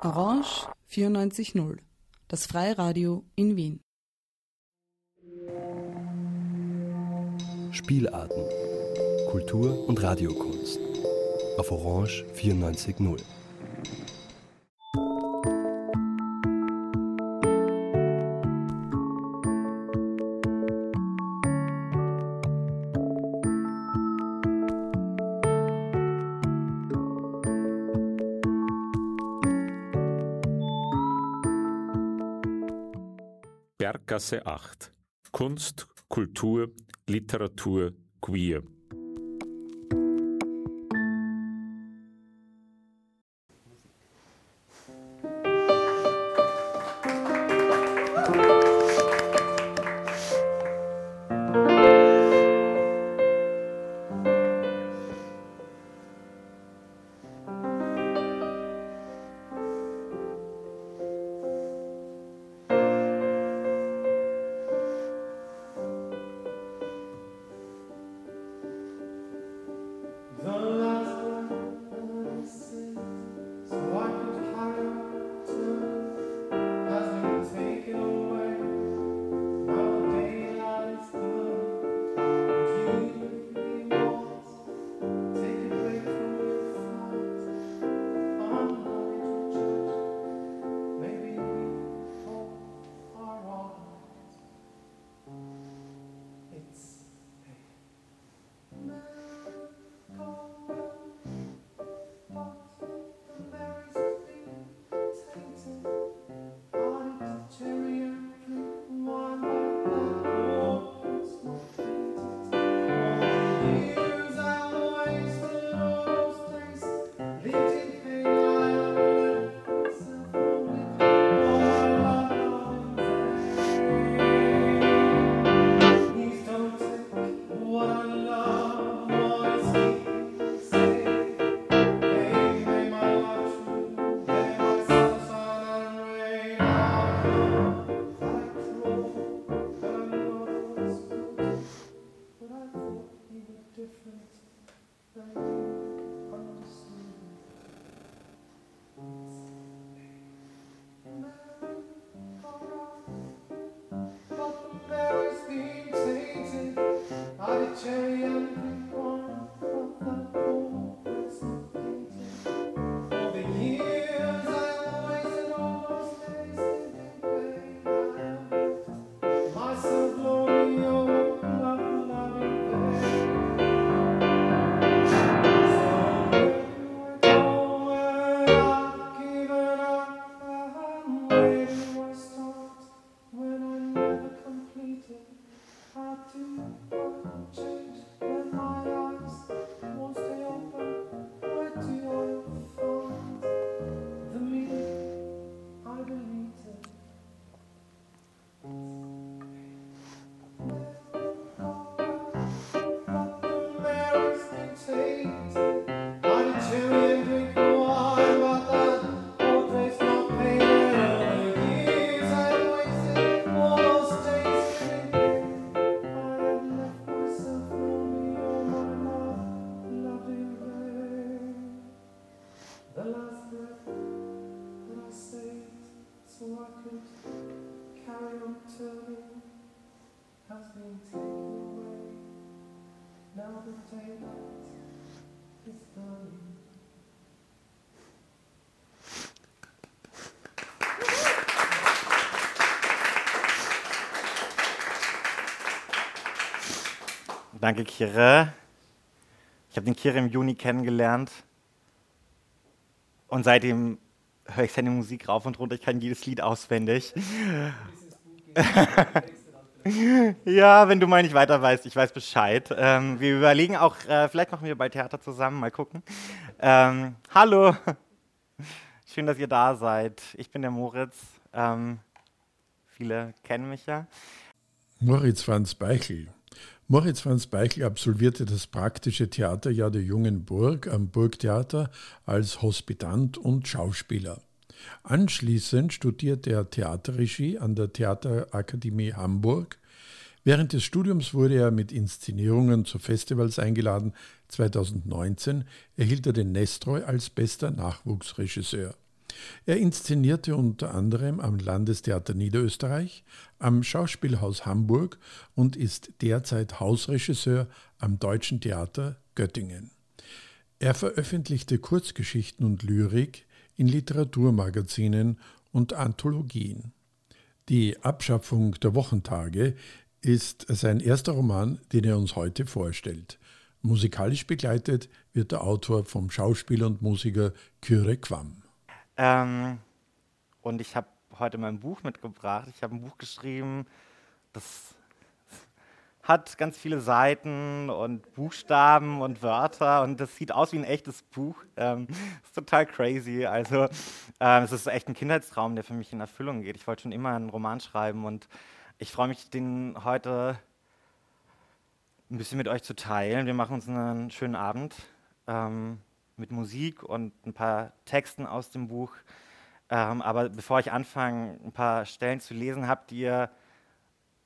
Orange 94.0, das Freiradio in Wien. Spielarten, Kultur und Radiokunst auf Orange 94.0. Berggasse 8. Kunst, Kultur, Literatur, Queer. Danke, Kire. Ich habe den Kire im Juni kennengelernt. Und seitdem höre ich seine Musik rauf und runter. Ich kann jedes Lied auswendig. ja, wenn du mal nicht weiter weißt, ich weiß Bescheid. Ähm, wir überlegen auch, äh, vielleicht machen wir bei Theater zusammen, mal gucken. Ähm, hallo, schön, dass ihr da seid. Ich bin der Moritz. Ähm, viele kennen mich ja. Moritz Franz Beichel. Moritz Franz Beichel absolvierte das praktische Theaterjahr der Jungen Burg am Burgtheater als Hospitant und Schauspieler. Anschließend studierte er Theaterregie an der Theaterakademie Hamburg. Während des Studiums wurde er mit Inszenierungen zu Festivals eingeladen. 2019 erhielt er den Nestroy als bester Nachwuchsregisseur. Er inszenierte unter anderem am Landestheater Niederösterreich, am Schauspielhaus Hamburg und ist derzeit Hausregisseur am Deutschen Theater Göttingen. Er veröffentlichte Kurzgeschichten und Lyrik in Literaturmagazinen und Anthologien. Die Abschaffung der Wochentage ist sein erster Roman, den er uns heute vorstellt. Musikalisch begleitet wird der Autor vom Schauspieler und Musiker Kyre Quam. Ähm, und ich habe heute mein Buch mitgebracht. Ich habe ein Buch geschrieben, das hat ganz viele Seiten und Buchstaben und Wörter und das sieht aus wie ein echtes Buch. Ähm, ist total crazy. Also ähm, es ist echt ein Kindheitstraum, der für mich in Erfüllung geht. Ich wollte schon immer einen Roman schreiben und ich freue mich, den heute ein bisschen mit euch zu teilen. Wir machen uns einen schönen Abend ähm, mit Musik und ein paar Texten aus dem Buch. Ähm, aber bevor ich anfange, ein paar Stellen zu lesen, habt ihr,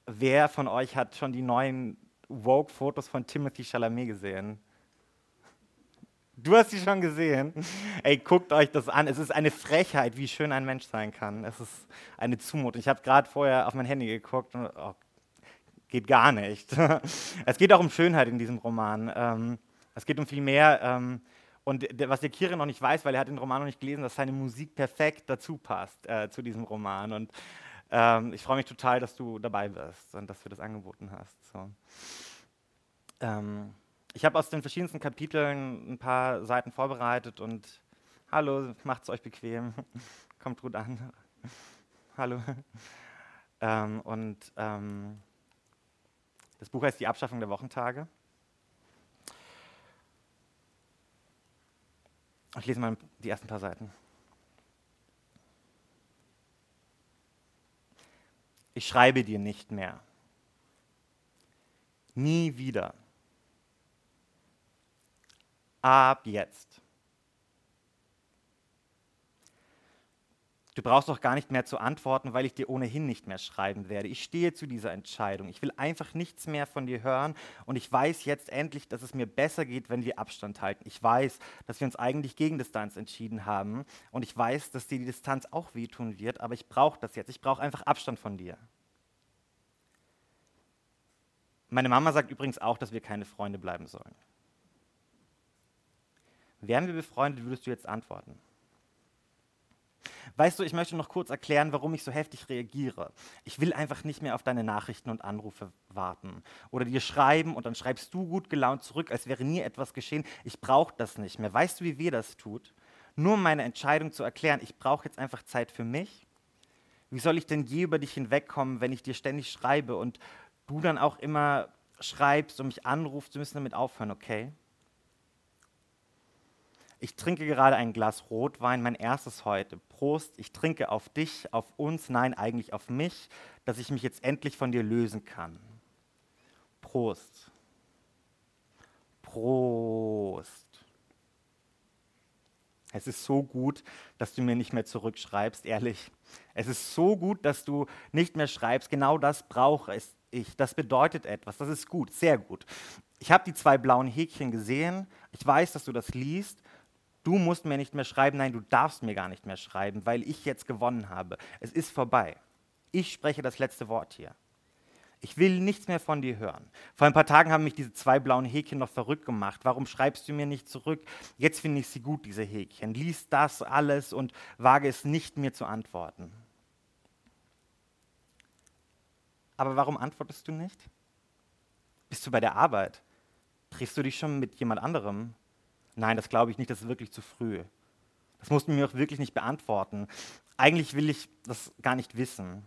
wer von euch hat schon die neuen Vogue-Fotos von Timothy Chalamet gesehen? Du hast sie schon gesehen. Ey, guckt euch das an. Es ist eine Frechheit, wie schön ein Mensch sein kann. Es ist eine Zumutung. Ich habe gerade vorher auf mein Handy geguckt und oh, geht gar nicht. es geht auch um Schönheit in diesem Roman. Ähm, es geht um viel mehr. Und was der Kire noch nicht weiß, weil er hat den Roman noch nicht gelesen, dass seine Musik perfekt dazu passt äh, zu diesem Roman. Und ähm, ich freue mich total, dass du dabei bist und dass du das angeboten hast. So. Ähm, ich habe aus den verschiedensten Kapiteln ein paar Seiten vorbereitet und hallo, macht es euch bequem, kommt gut an. hallo. Ähm, und ähm, das Buch heißt Die Abschaffung der Wochentage. Ich lese mal die ersten paar Seiten. Ich schreibe dir nicht mehr. Nie wieder. Ab jetzt. Du brauchst doch gar nicht mehr zu antworten, weil ich dir ohnehin nicht mehr schreiben werde. Ich stehe zu dieser Entscheidung. Ich will einfach nichts mehr von dir hören und ich weiß jetzt endlich, dass es mir besser geht, wenn wir Abstand halten. Ich weiß, dass wir uns eigentlich gegen Distanz entschieden haben und ich weiß, dass dir die Distanz auch wehtun wird, aber ich brauche das jetzt. Ich brauche einfach Abstand von dir. Meine Mama sagt übrigens auch, dass wir keine Freunde bleiben sollen. Wären wir befreundet, würdest du jetzt antworten. Weißt du, ich möchte noch kurz erklären, warum ich so heftig reagiere. Ich will einfach nicht mehr auf deine Nachrichten und Anrufe warten oder dir schreiben und dann schreibst du gut gelaunt zurück, als wäre nie etwas geschehen. Ich brauche das nicht mehr. Weißt du, wie weh das tut? Nur um meine Entscheidung zu erklären, ich brauche jetzt einfach Zeit für mich. Wie soll ich denn je über dich hinwegkommen, wenn ich dir ständig schreibe und du dann auch immer schreibst und mich anrufst? Wir müssen damit aufhören, okay? Ich trinke gerade ein Glas Rotwein, mein erstes heute. Prost, ich trinke auf dich, auf uns, nein, eigentlich auf mich, dass ich mich jetzt endlich von dir lösen kann. Prost. Prost. Es ist so gut, dass du mir nicht mehr zurückschreibst, ehrlich. Es ist so gut, dass du nicht mehr schreibst. Genau das brauche ich. Das bedeutet etwas. Das ist gut, sehr gut. Ich habe die zwei blauen Häkchen gesehen. Ich weiß, dass du das liest Du musst mir nicht mehr schreiben, nein, du darfst mir gar nicht mehr schreiben, weil ich jetzt gewonnen habe. Es ist vorbei. Ich spreche das letzte Wort hier. Ich will nichts mehr von dir hören. Vor ein paar Tagen haben mich diese zwei blauen Häkchen noch verrückt gemacht. Warum schreibst du mir nicht zurück? Jetzt finde ich sie gut, diese Häkchen. Lies das alles und wage es nicht, mir zu antworten. Aber warum antwortest du nicht? Bist du bei der Arbeit? Triffst du dich schon mit jemand anderem? Nein, das glaube ich nicht, das ist wirklich zu früh. Das musst du mir auch wirklich nicht beantworten. Eigentlich will ich das gar nicht wissen.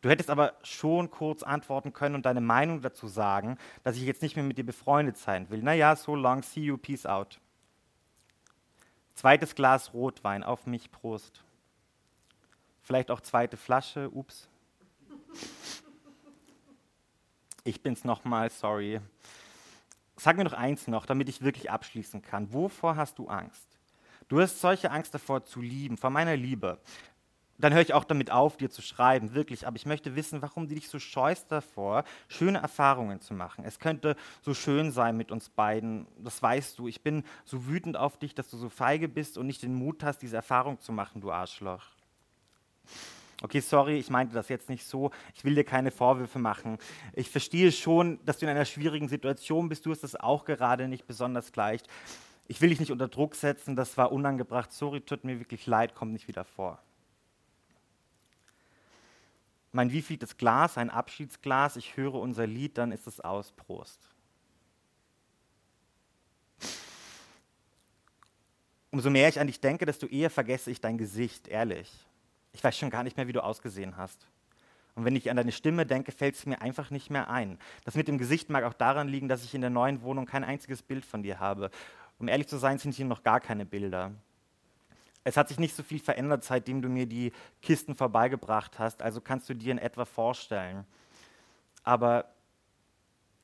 Du hättest aber schon kurz antworten können und deine Meinung dazu sagen, dass ich jetzt nicht mehr mit dir befreundet sein will. Naja, so long, see you, peace out. Zweites Glas Rotwein, auf mich, Prost. Vielleicht auch zweite Flasche, ups. Ich bin's nochmal, sorry. Sag mir doch eins noch, damit ich wirklich abschließen kann. Wovor hast du Angst? Du hast solche Angst davor zu lieben, vor meiner Liebe. dann höre ich auch damit auf, dir zu schreiben, wirklich. Aber ich möchte wissen, warum du dich so scheust davor, schöne Erfahrungen zu machen. Es könnte so schön sein mit uns beiden, das weißt du. Ich bin so wütend auf dich, dass du so feige bist und nicht den Mut hast, diese Erfahrung zu machen, du Arschloch. Okay, sorry, ich meinte das jetzt nicht so. Ich will dir keine Vorwürfe machen. Ich verstehe schon, dass du in einer schwierigen Situation bist. Du hast das auch gerade nicht besonders leicht. Ich will dich nicht unter Druck setzen. Das war unangebracht. Sorry, tut mir wirklich leid. Kommt nicht wieder vor. Mein wievieltes Glas, ein Abschiedsglas. Ich höre unser Lied, dann ist es aus. Prost. Umso mehr ich an dich denke, desto eher vergesse ich dein Gesicht, ehrlich. Ich weiß schon gar nicht mehr, wie du ausgesehen hast. Und wenn ich an deine Stimme denke, fällt es mir einfach nicht mehr ein. Das mit dem Gesicht mag auch daran liegen, dass ich in der neuen Wohnung kein einziges Bild von dir habe. Um ehrlich zu sein, sind hier noch gar keine Bilder. Es hat sich nicht so viel verändert, seitdem du mir die Kisten vorbeigebracht hast, also kannst du dir in etwa vorstellen. Aber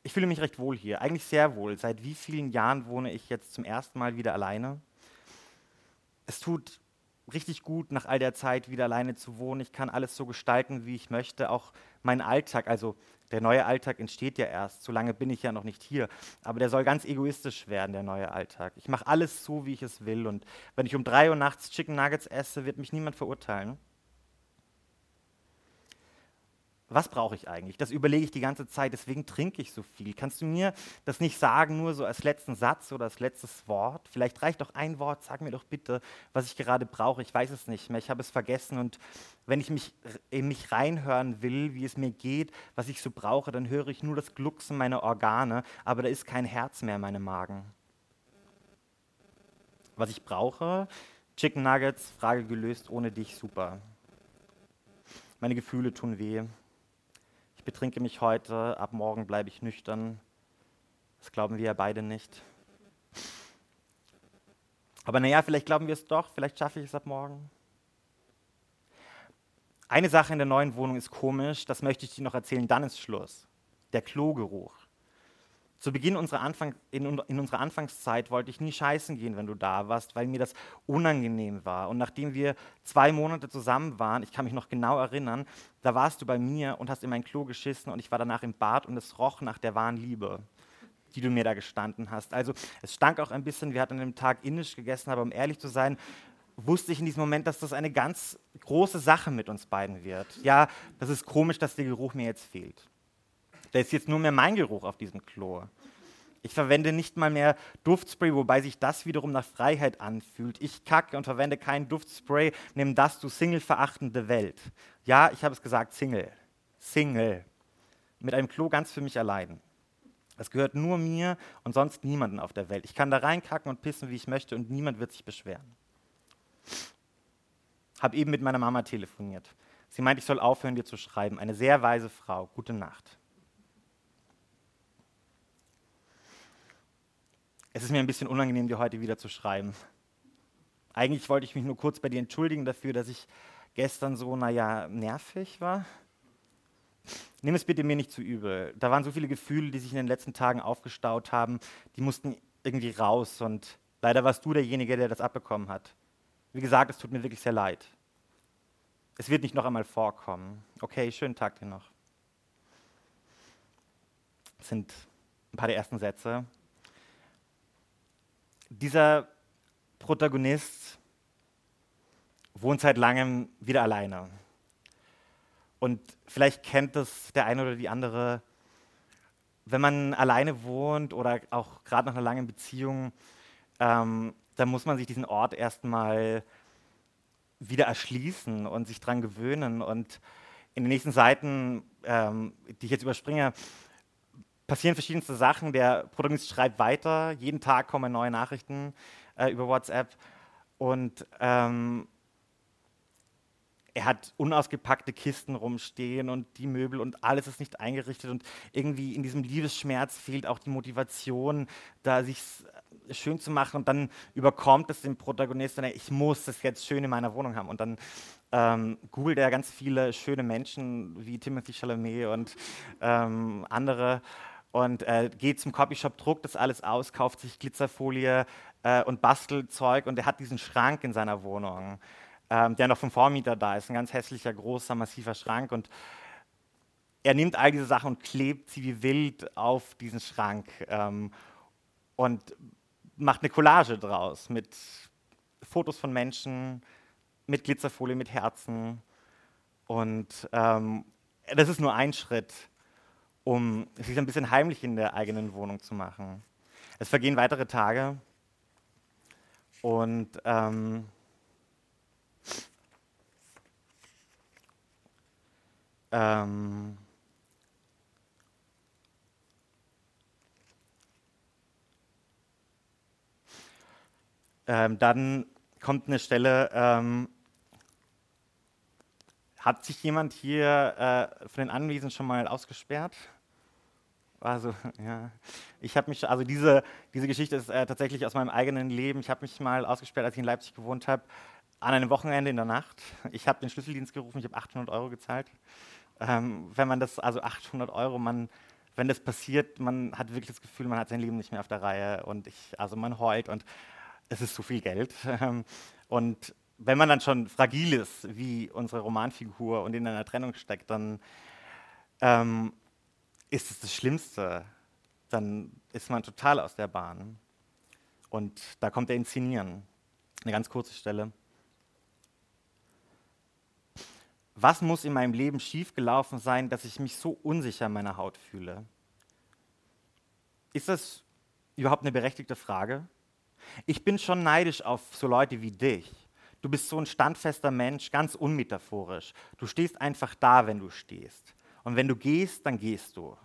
ich fühle mich recht wohl hier, eigentlich sehr wohl. Seit wie vielen Jahren wohne ich jetzt zum ersten Mal wieder alleine? Es tut richtig gut, nach all der Zeit wieder alleine zu wohnen. Ich kann alles so gestalten, wie ich möchte. Auch mein Alltag, also der neue Alltag entsteht ja erst. So lange bin ich ja noch nicht hier. Aber der soll ganz egoistisch werden, der neue Alltag. Ich mache alles so, wie ich es will. Und wenn ich um drei Uhr nachts Chicken Nuggets esse, wird mich niemand verurteilen was brauche ich eigentlich? Das überlege ich die ganze Zeit, deswegen trinke ich so viel. Kannst du mir das nicht sagen, nur so als letzten Satz oder als letztes Wort? Vielleicht reicht doch ein Wort, sag mir doch bitte, was ich gerade brauche. Ich weiß es nicht mehr, ich habe es vergessen. Und wenn ich mich in mich reinhören will, wie es mir geht, was ich so brauche, dann höre ich nur das Glucksen meiner Organe, aber da ist kein Herz mehr in meinem Magen. Was ich brauche, Chicken Nuggets, Frage gelöst, ohne dich, super. Meine Gefühle tun weh. Ich betrinke mich heute, ab morgen bleibe ich nüchtern. Das glauben wir ja beide nicht. Aber naja, vielleicht glauben wir es doch, vielleicht schaffe ich es ab morgen. Eine Sache in der neuen Wohnung ist komisch, das möchte ich dir noch erzählen, dann ist Schluss. Der Klogeruch. Zu Beginn unserer Anfang, in, in, unserer Anfangszeit wollte ich nie scheißen gehen, wenn du da warst, weil mir das unangenehm war. Und nachdem wir zwei Monate zusammen waren, ich kann mich noch genau erinnern, da warst du bei mir und hast in mein Klo geschissen und ich war danach im Bad und es roch nach der wahren Liebe, die du mir da gestanden hast. Also es stank auch ein bisschen, wir hatten an dem Tag indisch gegessen, aber um ehrlich zu sein, wusste ich in diesem Moment, dass das eine ganz große Sache mit uns beiden wird. Ja, das ist komisch, dass der Geruch mir jetzt fehlt. Da ist jetzt nur mehr mein Geruch auf diesem Klo. Ich verwende nicht mal mehr Duftspray, wobei sich das wiederum nach Freiheit anfühlt. Ich kacke und verwende kein Duftspray. Nimm das, du Single-verachtende Welt. Ja, ich habe es gesagt, Single. Single. Mit einem Klo ganz für mich allein. Es gehört nur mir und sonst niemanden auf der Welt. Ich kann da reinkacken und pissen, wie ich möchte und niemand wird sich beschweren. Habe eben mit meiner Mama telefoniert. Sie meint, ich soll aufhören, dir zu schreiben. Eine sehr weise Frau. Gute Nacht. Es ist mir ein bisschen unangenehm, dir heute wieder zu schreiben. Eigentlich wollte ich mich nur kurz bei dir entschuldigen dafür, dass ich gestern so, naja, nervig war. Nimm es bitte mir nicht zu übel. Da waren so viele Gefühle, die sich in den letzten Tagen aufgestaut haben, die mussten irgendwie raus und leider warst du derjenige, der das abbekommen hat. Wie gesagt, es tut mir wirklich sehr leid. Es wird nicht noch einmal vorkommen. Okay, schönen Tag dir noch. Das sind ein paar der ersten Sätze dieser Protagonist wohnt seit langem wieder alleine. Und vielleicht kennt das der eine oder die andere, wenn man alleine wohnt oder auch gerade nach einer langen Beziehung, ähm, dann muss man sich diesen Ort erstmal wieder erschließen und sich daran gewöhnen. Und in den nächsten Seiten, ähm, die ich jetzt überspringe, passieren verschiedenste Sachen. Der Protagonist schreibt weiter. Jeden Tag kommen neue Nachrichten äh, über WhatsApp. Und ähm, er hat unausgepackte Kisten rumstehen und die Möbel und alles ist nicht eingerichtet. Und irgendwie in diesem Liebesschmerz fehlt auch die Motivation, da sich schön zu machen. Und dann überkommt es den Protagonisten, ich muss das jetzt schön in meiner Wohnung haben. Und dann ähm, googelt er ganz viele schöne Menschen wie Timothy Chalamet und ähm, andere und äh, geht zum Copyshop, druckt das alles aus, kauft sich Glitzerfolie äh, und bastelt Zeug und er hat diesen Schrank in seiner Wohnung. ähm, der noch vom Vormieter da ist. Ein ganz hässlicher, großer, massiver Schrank. Und er nimmt all diese Sachen und klebt sie wie wild auf diesen Schrank ähm, und macht eine Collage draus mit Fotos von Menschen, mit Glitzerfolie, mit Herzen. Und ähm, das ist nur ein Schritt, um sich ein bisschen heimlich in der eigenen Wohnung zu machen. Es vergehen weitere Tage und ähm, ähm, ähm, dann kommt eine Stelle, ähm, hat sich jemand hier äh, von den Anwesenden schon mal ausgesperrt? Also, ja. Ich habe mich, also diese, diese Geschichte ist äh, tatsächlich aus meinem eigenen Leben. Ich habe mich mal ausgesperrt, als ich in Leipzig gewohnt habe, an einem Wochenende in der Nacht. Ich habe den Schlüsseldienst gerufen, ich habe 800 Euro gezahlt. Ähm, wenn man das, also 800 Euro, man, wenn das passiert, man hat wirklich das Gefühl, man hat sein Leben nicht mehr auf der Reihe und ich, also man heult und es ist zu viel Geld. Und wenn man dann schon fragil ist, wie unsere Romanfigur und in einer Trennung steckt, dann ähm, ist es das Schlimmste. Dann ist man total aus der Bahn. Und da kommt der Inszenieren. Eine ganz kurze Stelle. Was muss in meinem Leben schiefgelaufen sein, dass ich mich so unsicher in meiner Haut fühle? Ist das überhaupt eine berechtigte Frage? Ich bin schon neidisch auf so Leute wie dich. Du bist so ein standfester Mensch, ganz unmetaphorisch. Du stehst einfach da, wenn du stehst. Und wenn du gehst, dann gehst du.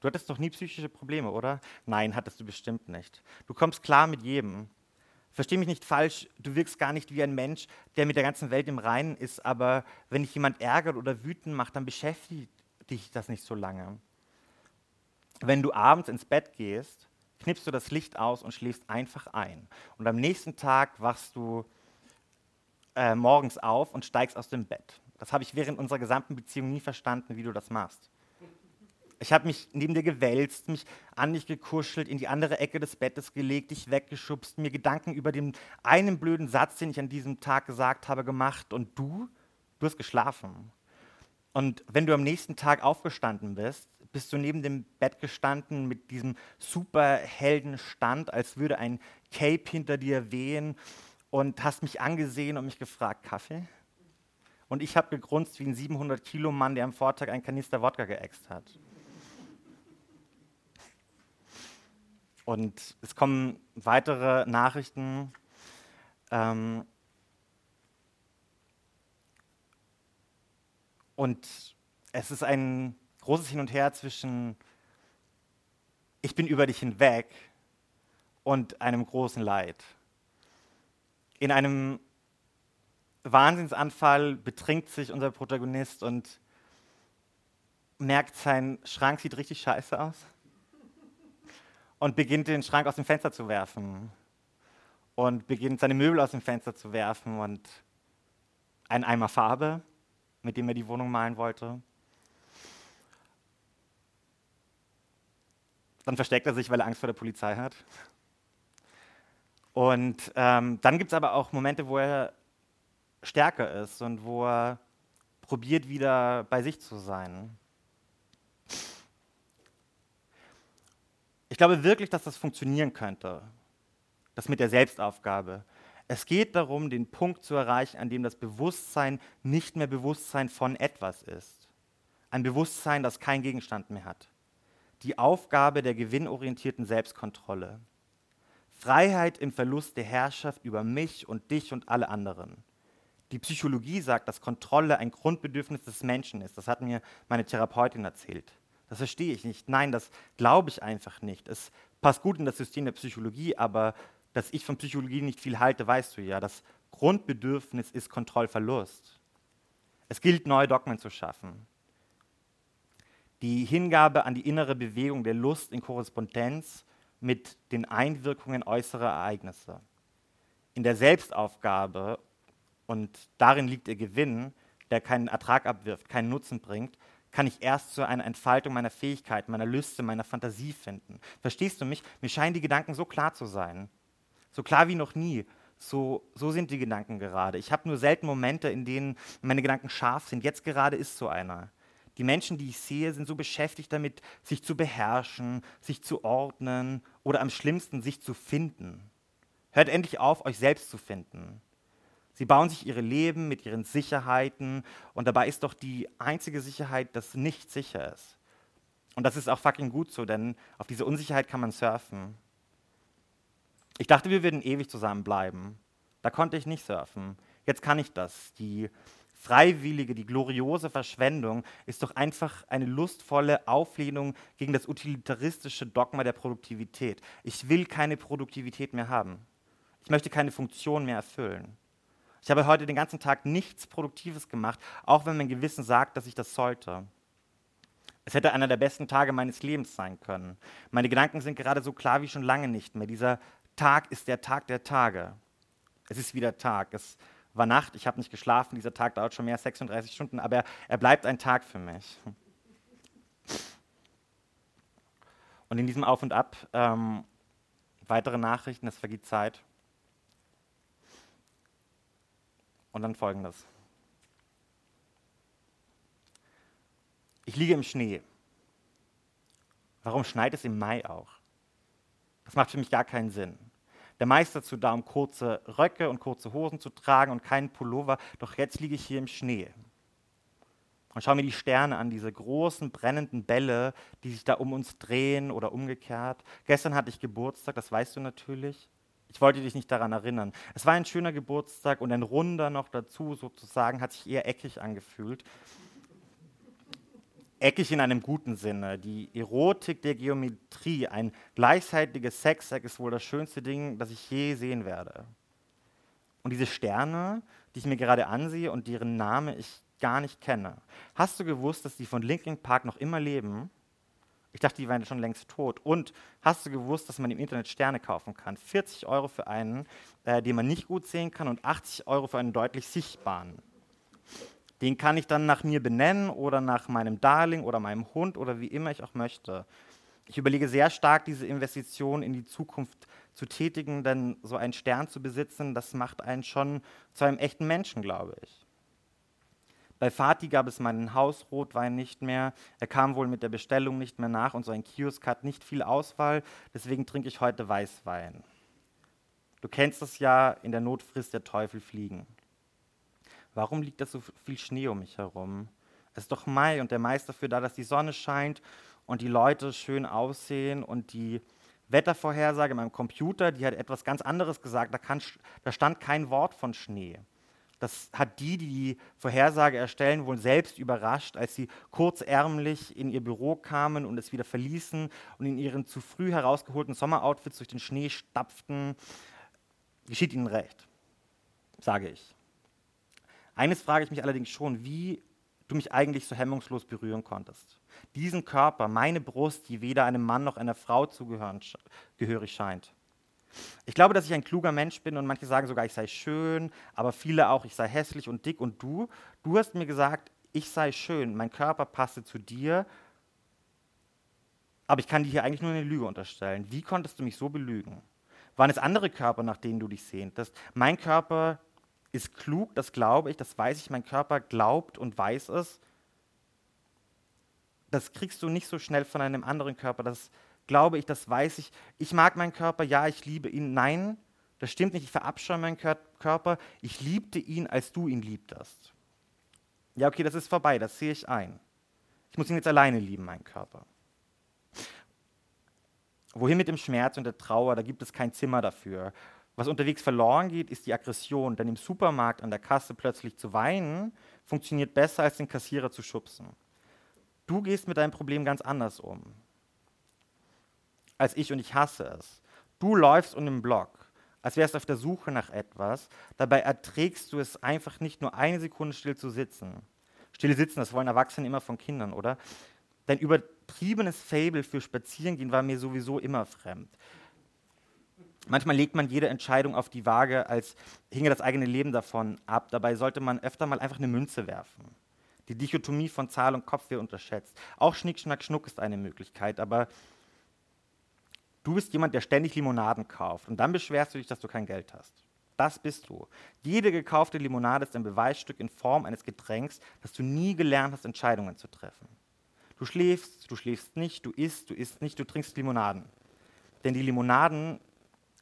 Du hattest doch nie psychische Probleme, oder? Nein, hattest du bestimmt nicht. Du kommst klar mit jedem. Versteh mich nicht falsch, du wirkst gar nicht wie ein Mensch, der mit der ganzen Welt im Reinen ist, aber wenn dich jemand ärgert oder wütend macht, dann beschäftigt dich das nicht so lange. Wenn du abends ins Bett gehst, knippst du das Licht aus und schläfst einfach ein. Und am nächsten Tag wachst du äh, morgens auf und steigst aus dem Bett. Das habe ich während unserer gesamten Beziehung nie verstanden, wie du das machst. Ich habe mich neben dir gewälzt, mich an dich gekuschelt, in die andere Ecke des Bettes gelegt, dich weggeschubst, mir Gedanken über den einen blöden Satz, den ich an diesem Tag gesagt habe, gemacht. Und du, du hast geschlafen. Und wenn du am nächsten Tag aufgestanden bist, bist du neben dem Bett gestanden mit diesem Superheldenstand, als würde ein Cape hinter dir wehen und hast mich angesehen und mich gefragt, Kaffee? Und ich habe gegrunzt wie ein 700-Kilo-Mann, der am Vortag einen Kanister Wodka geäxt hat. Und es kommen weitere Nachrichten. Ähm und es ist ein großes Hin und Her zwischen ich bin über dich hinweg und einem großen Leid. In einem Wahnsinnsanfall betrinkt sich unser Protagonist und merkt, sein Schrank sieht richtig scheiße aus und beginnt den Schrank aus dem Fenster zu werfen und beginnt seine Möbel aus dem Fenster zu werfen und einen Eimer Farbe, mit dem er die Wohnung malen wollte. Dann versteckt er sich, weil er Angst vor der Polizei hat. Und ähm, dann gibt es aber auch Momente, wo er stärker ist und wo er probiert, wieder bei sich zu sein. Ich glaube wirklich, dass das funktionieren könnte. Das mit der Selbstaufgabe. Es geht darum, den Punkt zu erreichen, an dem das Bewusstsein nicht mehr Bewusstsein von etwas ist. Ein Bewusstsein, das keinen Gegenstand mehr hat. Die Aufgabe der gewinnorientierten Selbstkontrolle. Freiheit im Verlust der Herrschaft über mich und dich und alle anderen. Die Psychologie sagt, dass Kontrolle ein Grundbedürfnis des Menschen ist. Das hat mir meine Therapeutin erzählt. Das verstehe ich nicht. Nein, das glaube ich einfach nicht. Es passt gut in das System der Psychologie, aber dass ich von Psychologie nicht viel halte, weißt du ja. Das Grundbedürfnis ist Kontrollverlust. Es gilt, neue Dogmen zu schaffen. Die Hingabe an die innere Bewegung der Lust in Korrespondenz mit den Einwirkungen äußerer Ereignisse. In der Selbstaufgabe, und darin liegt ihr Gewinn, der keinen Ertrag abwirft, keinen Nutzen bringt, kann ich erst zu einer Entfaltung meiner Fähigkeiten, meiner Lüste, meiner Fantasie finden. Verstehst du mich? Mir scheinen die Gedanken so klar zu sein. So klar wie noch nie. So, so sind die Gedanken gerade. Ich habe nur selten Momente, in denen meine Gedanken scharf sind. Jetzt gerade ist so einer. Die Menschen, die ich sehe, sind so beschäftigt damit, sich zu beherrschen, sich zu ordnen oder am schlimmsten sich zu finden. Hört endlich auf, euch selbst zu finden. Sie bauen sich ihre Leben mit ihren Sicherheiten und dabei ist doch die einzige Sicherheit, dass nichts sicher ist. Und das ist auch fucking gut so, denn auf diese Unsicherheit kann man surfen. Ich dachte, wir würden ewig zusammenbleiben. Da konnte ich nicht surfen. Jetzt kann ich das. Die freiwillige, die gloriose Verschwendung ist doch einfach eine lustvolle Auflehnung gegen das utilitaristische Dogma der Produktivität. Ich will keine Produktivität mehr haben. Ich möchte keine Funktion mehr erfüllen. Ich habe heute den ganzen Tag nichts Produktives gemacht, auch wenn mein Gewissen sagt, dass ich das sollte. Es hätte einer der besten Tage meines Lebens sein können. Meine Gedanken sind gerade so klar wie schon lange nicht mehr. Dieser Tag ist der Tag der Tage. Es ist wieder Tag. Es war Nacht, ich habe nicht geschlafen, dieser Tag dauert schon mehr als 36 Stunden, aber er bleibt ein Tag für mich. Und in diesem Auf und Ab ähm, weitere Nachrichten, es vergeht Zeit. Und dann folgendes. Ich liege im Schnee. Warum schneit es im Mai auch? Das macht für mich gar keinen Sinn. Der Meister dazu da, um kurze Röcke und kurze Hosen zu tragen und keinen Pullover. Doch jetzt liege ich hier im Schnee und schaue mir die Sterne an, diese großen brennenden Bälle, die sich da um uns drehen oder umgekehrt. Gestern hatte ich Geburtstag, das weißt du natürlich. Ich wollte dich nicht daran erinnern. Es war ein schöner Geburtstag und ein runder noch dazu sozusagen, hat sich eher eckig angefühlt eckig in einem guten Sinne. Die Erotik der Geometrie, ein gleichzeitiges Sexsack ist wohl das schönste Ding, das ich je sehen werde. Und diese Sterne, die ich mir gerade ansehe und deren Name ich gar nicht kenne. Hast du gewusst, dass die von Linkin Park noch immer leben? Ich dachte, die wären schon längst tot. Und hast du gewusst, dass man im Internet Sterne kaufen kann? 40 Euro für einen, äh, den man nicht gut sehen kann, und 80 Euro für einen deutlich sichtbaren. Den kann ich dann nach mir benennen oder nach meinem Darling oder meinem Hund oder wie immer ich auch möchte. Ich überlege sehr stark, diese Investition in die Zukunft zu tätigen, denn so einen Stern zu besitzen, das macht einen schon zu einem echten Menschen, glaube ich. Bei Fatih gab es meinen Hausrotwein nicht mehr. Er kam wohl mit der Bestellung nicht mehr nach und so ein Kiosk hat nicht viel Auswahl. Deswegen trinke ich heute Weißwein. Du kennst es ja, in der Not frisst der Teufel fliegen. Warum liegt da so viel Schnee um mich herum? Es ist doch Mai und der Mai ist dafür da, dass die Sonne scheint und die Leute schön aussehen und die Wettervorhersage in meinem Computer, die hat etwas ganz anderes gesagt. Da, kann, da stand kein Wort von Schnee. Das hat die, die die Vorhersage erstellen, wohl selbst überrascht, als sie kurzärmlich in ihr Büro kamen und es wieder verließen und in ihren zu früh herausgeholten Sommeroutfits durch den Schnee stapften. Geschieht ihnen recht, sage ich. Eines frage ich mich allerdings schon, wie du mich eigentlich so hemmungslos berühren konntest. Diesen Körper, meine Brust, die weder einem Mann noch einer Frau zugehörig scheint. Ich glaube, dass ich ein kluger Mensch bin und manche sagen sogar, ich sei schön, aber viele auch, ich sei hässlich und dick. Und du, du hast mir gesagt, ich sei schön, mein Körper passe zu dir, aber ich kann dir hier eigentlich nur eine Lüge unterstellen. Wie konntest du mich so belügen? Waren es andere Körper, nach denen du dich sehntest? Mein Körper ist klug, das glaube ich, das weiß ich, mein Körper glaubt und weiß es. Das kriegst du nicht so schnell von einem anderen Körper, das glaube ich, das weiß ich. Ich mag meinen Körper, ja, ich liebe ihn. Nein, das stimmt nicht, ich verabscheue meinen Körper. Ich liebte ihn, als du ihn liebtest. Ja, okay, das ist vorbei, das sehe ich ein. Ich muss ihn jetzt alleine lieben, meinen Körper. Wohin mit dem Schmerz und der Trauer, da gibt es kein Zimmer dafür. Was unterwegs verloren geht, ist die Aggression, denn im Supermarkt an der Kasse plötzlich zu weinen, funktioniert besser, als den Kassierer zu schubsen. Du gehst mit deinem Problem ganz anders um als ich und ich hasse es. Du läufst um den Block, als wärst du auf der Suche nach etwas. Dabei erträgst du es einfach nicht nur eine Sekunde still zu sitzen. Still sitzen, das wollen Erwachsene immer von Kindern, oder? Dein übertriebenes Fable für Spazierengehen war mir sowieso immer fremd. Manchmal legt man jede Entscheidung auf die Waage, als hinge das eigene Leben davon ab. Dabei sollte man öfter mal einfach eine Münze werfen. Die Dichotomie von Zahl und Kopf wird unterschätzt. Auch Schnick, Schnack, Schnuck ist eine Möglichkeit, aber du bist jemand, der ständig Limonaden kauft und dann beschwerst du dich, dass du kein Geld hast. Das bist du. Jede gekaufte Limonade ist ein Beweisstück in Form eines Getränks, dass du nie gelernt hast, Entscheidungen zu treffen. Du schläfst, du schläfst nicht, du isst, du isst nicht, du trinkst Limonaden. Denn die Limonaden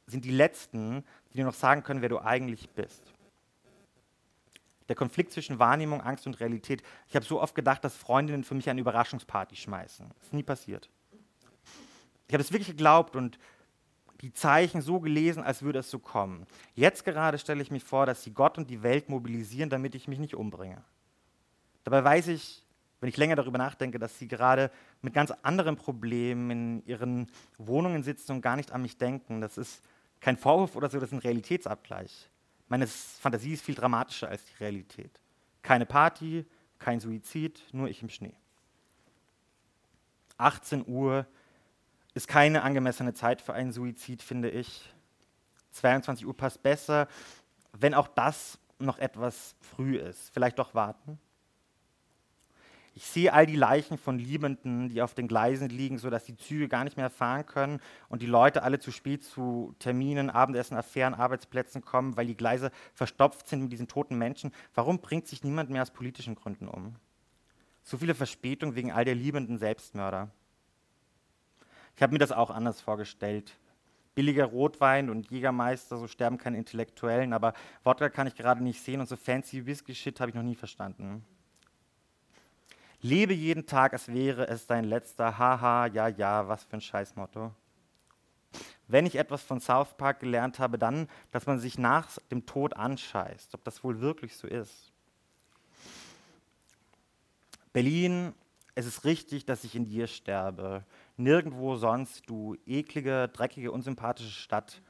sind die letzten, die dir noch sagen können, wer du eigentlich bist. Der Konflikt zwischen Wahrnehmung, Angst und Realität. Ich habe so oft gedacht, dass Freundinnen für mich eine Überraschungsparty schmeißen. Das ist nie passiert. Ich habe es wirklich geglaubt und die Zeichen so gelesen, als würde es so kommen. Jetzt gerade stelle ich mir vor, dass sie Gott und die Welt mobilisieren, damit ich mich nicht umbringe. Dabei weiß ich, wenn ich länger darüber nachdenke, dass sie gerade mit ganz anderen Problemen in ihren Wohnungen sitzen und gar nicht an mich denken. Das ist kein Vorwurf oder so, das ist ein Realitätsabgleich. Meine Fantasie ist viel dramatischer als die Realität. Keine Party, kein Suizid, nur ich im Schnee. 18 Uhr ist keine angemessene Zeit für einen Suizid, finde ich. 22 Uhr passt besser, wenn auch das noch etwas früh ist. Vielleicht doch warten. Ich sehe all die Leichen von Liebenden, die auf den Gleisen liegen, sodass die Züge gar nicht mehr fahren können und die Leute alle zu spät zu Terminen, Abendessen, Affären, Arbeitsplätzen kommen, weil die Gleise verstopft sind mit diesen toten Menschen. Warum bringt sich niemand mehr aus politischen Gründen um? So viele Verspätungen wegen all der liebenden Selbstmörder. Ich habe mir das auch anders vorgestellt. Billiger Rotwein und Jägermeister, so sterben keine Intellektuellen, aber Wodka kann ich gerade nicht sehen und so fancy Whisky-Shit habe ich noch nie verstanden. Lebe jeden Tag, als wäre es dein letzter. Haha, ja, ja, was für ein Scheißmotto. Wenn ich etwas von South Park gelernt habe, dann, dass man sich nach dem Tod anscheißt, ob das wohl wirklich so ist. Berlin, es ist richtig, dass ich in dir sterbe. Nirgendwo sonst, du eklige, dreckige, unsympathische Stadt.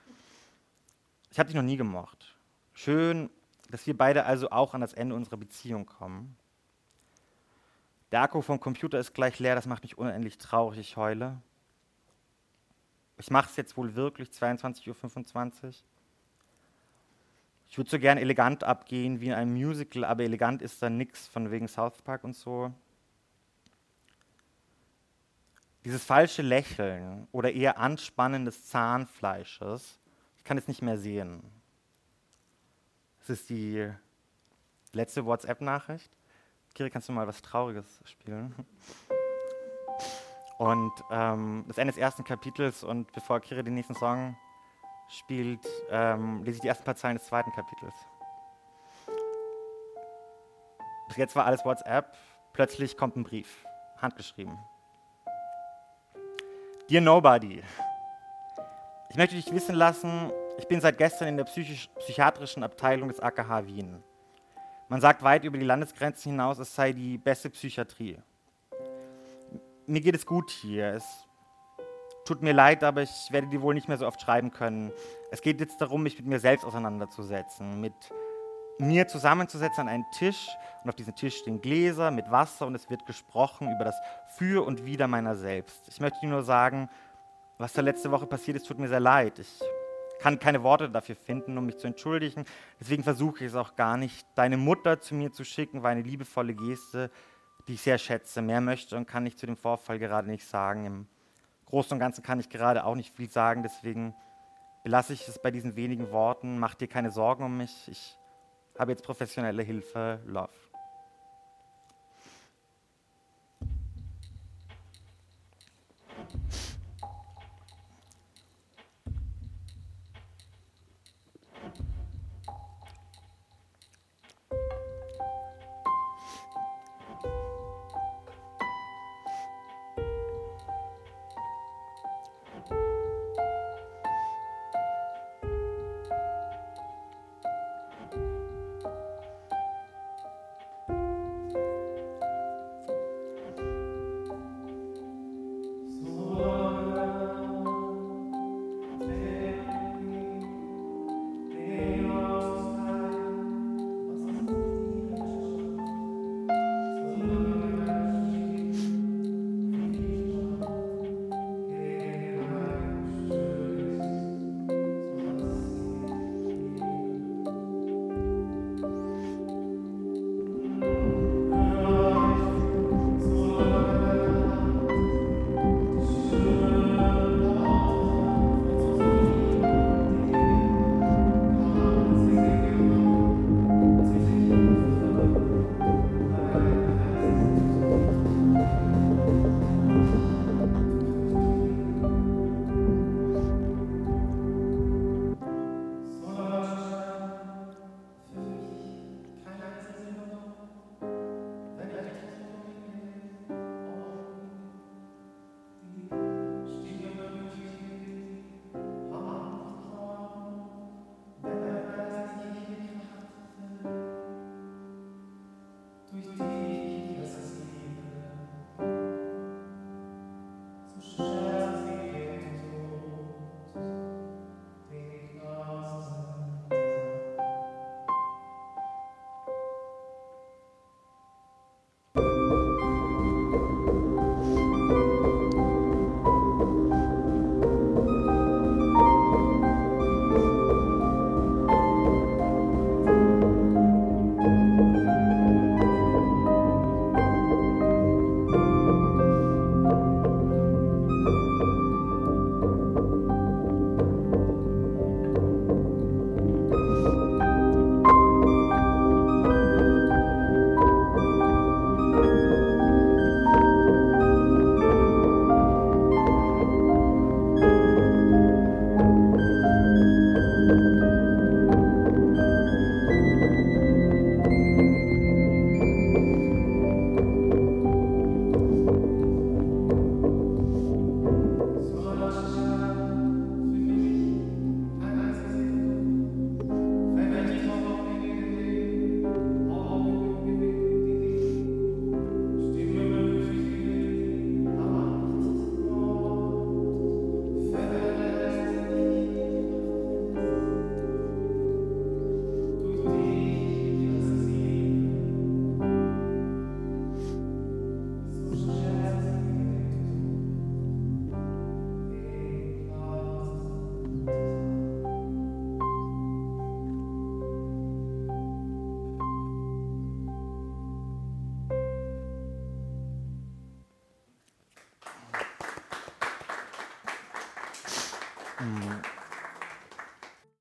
Ich habe dich noch nie gemocht. Schön, dass wir beide also auch an das Ende unserer Beziehung kommen. Der Akku vom Computer ist gleich leer, das macht mich unendlich traurig, ich heule. Ich mache es jetzt wohl wirklich, 22.25 Uhr. Ich würde so gern elegant abgehen wie in einem Musical, aber elegant ist da nichts von wegen South Park und so. Dieses falsche Lächeln oder eher Anspannen des Zahnfleisches, ich kann es nicht mehr sehen. Das ist die letzte WhatsApp-Nachricht. Kiri, kannst du mal was Trauriges spielen? Und ähm, das Ende des ersten Kapitels und bevor Kiri den nächsten Song spielt, ähm, lese ich die ersten paar Zeilen des zweiten Kapitels. Bis jetzt war alles WhatsApp, plötzlich kommt ein Brief, handgeschrieben. Dear Nobody, ich möchte dich wissen lassen, ich bin seit gestern in der psychiatrischen Abteilung des AKH Wien. Man sagt weit über die Landesgrenzen hinaus, es sei die beste Psychiatrie. Mir geht es gut hier. Es tut mir leid, aber ich werde dir wohl nicht mehr so oft schreiben können. Es geht jetzt darum, mich mit mir selbst auseinanderzusetzen, mit mir zusammenzusetzen an einen Tisch und auf diesem Tisch stehen Gläser mit Wasser und es wird gesprochen über das Für und Wider meiner selbst. Ich möchte dir nur sagen, was da letzte Woche passiert ist, tut mir sehr leid. Ich kann keine Worte dafür finden, um mich zu entschuldigen. Deswegen versuche ich es auch gar nicht. Deine Mutter zu mir zu schicken, war eine liebevolle Geste, die ich sehr schätze. Mehr möchte und kann ich zu dem Vorfall gerade nicht sagen. Im Großen und Ganzen kann ich gerade auch nicht viel sagen. Deswegen belasse ich es bei diesen wenigen Worten. Mach dir keine Sorgen um mich. Ich habe jetzt professionelle Hilfe. Love.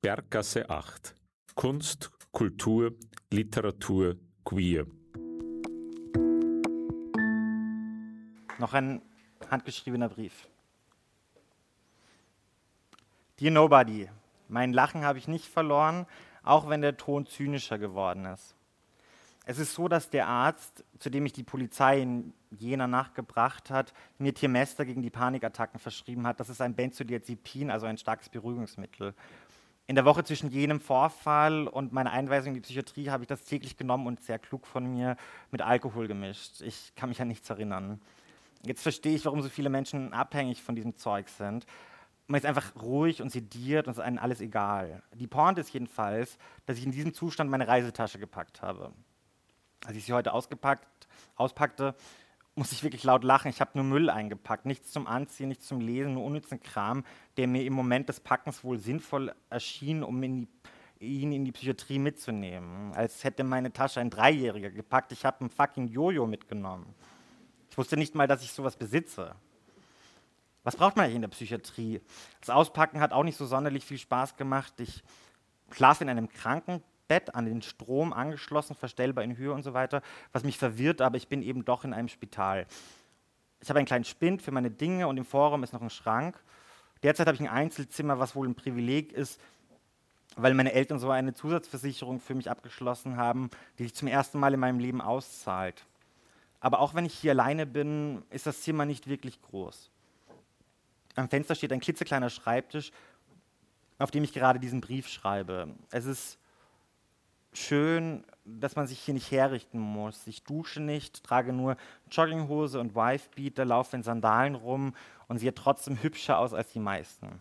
Berggasse 8. Kunst, Kultur, Literatur, Queer. Noch ein handgeschriebener Brief. Dear Nobody, mein Lachen habe ich nicht verloren, auch wenn der Ton zynischer geworden ist. Es ist so, dass der Arzt, zu dem ich die Polizei in jener Nacht gebracht hat, mir Tirmester gegen die Panikattacken verschrieben hat. Das ist ein Benzodiazepin, also ein starkes Beruhigungsmittel. In der Woche zwischen jenem Vorfall und meiner Einweisung in die Psychiatrie habe ich das täglich genommen und sehr klug von mir mit Alkohol gemischt. Ich kann mich an nichts erinnern. Jetzt verstehe ich, warum so viele Menschen abhängig von diesem Zeug sind. Man ist einfach ruhig und sediert und es ist einem alles egal. Die Pointe ist jedenfalls, dass ich in diesem Zustand meine Reisetasche gepackt habe. Als ich sie heute ausgepackt, auspackte, musste ich wirklich laut lachen. Ich habe nur Müll eingepackt, nichts zum Anziehen, nichts zum Lesen, nur unnützen Kram, der mir im Moment des Packens wohl sinnvoll erschien, um in die, ihn in die Psychiatrie mitzunehmen. Als hätte meine Tasche ein Dreijähriger gepackt. Ich habe ein fucking Jojo mitgenommen. Ich wusste nicht mal, dass ich sowas besitze. Was braucht man eigentlich in der Psychiatrie? Das Auspacken hat auch nicht so sonderlich viel Spaß gemacht. Ich schlafe in einem Krankenbett, an den Strom angeschlossen, verstellbar in Höhe und so weiter, was mich verwirrt, aber ich bin eben doch in einem Spital. Ich habe einen kleinen Spind für meine Dinge und im Vorraum ist noch ein Schrank. Derzeit habe ich ein Einzelzimmer, was wohl ein Privileg ist, weil meine Eltern so eine Zusatzversicherung für mich abgeschlossen haben, die sich zum ersten Mal in meinem Leben auszahlt. Aber auch wenn ich hier alleine bin, ist das Zimmer nicht wirklich groß. Am Fenster steht ein klitzekleiner Schreibtisch, auf dem ich gerade diesen Brief schreibe. Es ist schön, dass man sich hier nicht herrichten muss. Ich dusche nicht, trage nur Jogginghose und Wifebeater, laufe in Sandalen rum und sehe trotzdem hübscher aus als die meisten.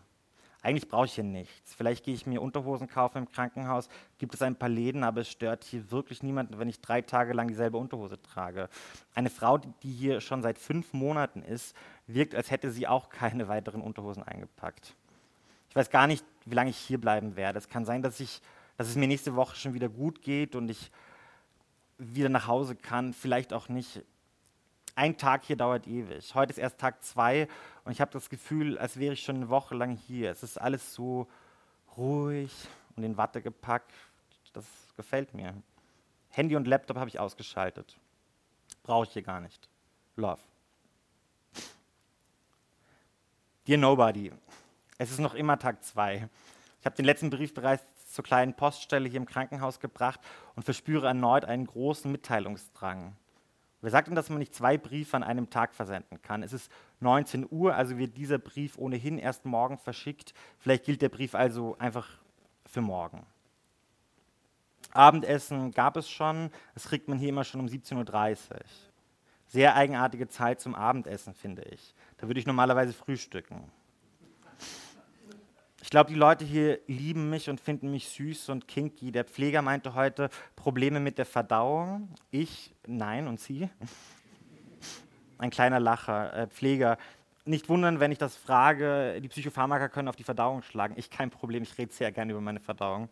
Eigentlich brauche ich hier nichts. Vielleicht gehe ich mir Unterhosen kaufen im Krankenhaus, gibt es ein paar Läden, aber es stört hier wirklich niemanden, wenn ich drei Tage lang dieselbe Unterhose trage. Eine Frau, die hier schon seit fünf Monaten ist, wirkt, als hätte sie auch keine weiteren Unterhosen eingepackt. Ich weiß gar nicht, wie lange ich hier bleiben werde. Es kann sein, dass, ich, dass es mir nächste Woche schon wieder gut geht und ich wieder nach Hause kann, vielleicht auch nicht ein Tag hier dauert ewig. Heute ist erst Tag zwei und ich habe das Gefühl, als wäre ich schon eine Woche lang hier. Es ist alles so ruhig und in Watte gepackt. Das gefällt mir. Handy und Laptop habe ich ausgeschaltet. Brauche ich hier gar nicht. Love. Dear Nobody, es ist noch immer Tag zwei. Ich habe den letzten Brief bereits zur kleinen Poststelle hier im Krankenhaus gebracht und verspüre erneut einen großen Mitteilungsdrang. Wer sagt denn, dass man nicht zwei Briefe an einem Tag versenden kann? Es ist 19 Uhr, also wird dieser Brief ohnehin erst morgen verschickt. Vielleicht gilt der Brief also einfach für morgen. Abendessen gab es schon, das kriegt man hier immer schon um 17.30 Uhr. Sehr eigenartige Zeit zum Abendessen, finde ich. Da würde ich normalerweise frühstücken. Ich glaube, die Leute hier lieben mich und finden mich süß und kinky. Der Pfleger meinte heute Probleme mit der Verdauung. Ich, nein, und Sie? Ein kleiner Lacher. Äh, Pfleger, nicht wundern, wenn ich das frage. Die Psychopharmaka können auf die Verdauung schlagen. Ich kein Problem, ich rede sehr gerne über meine Verdauung.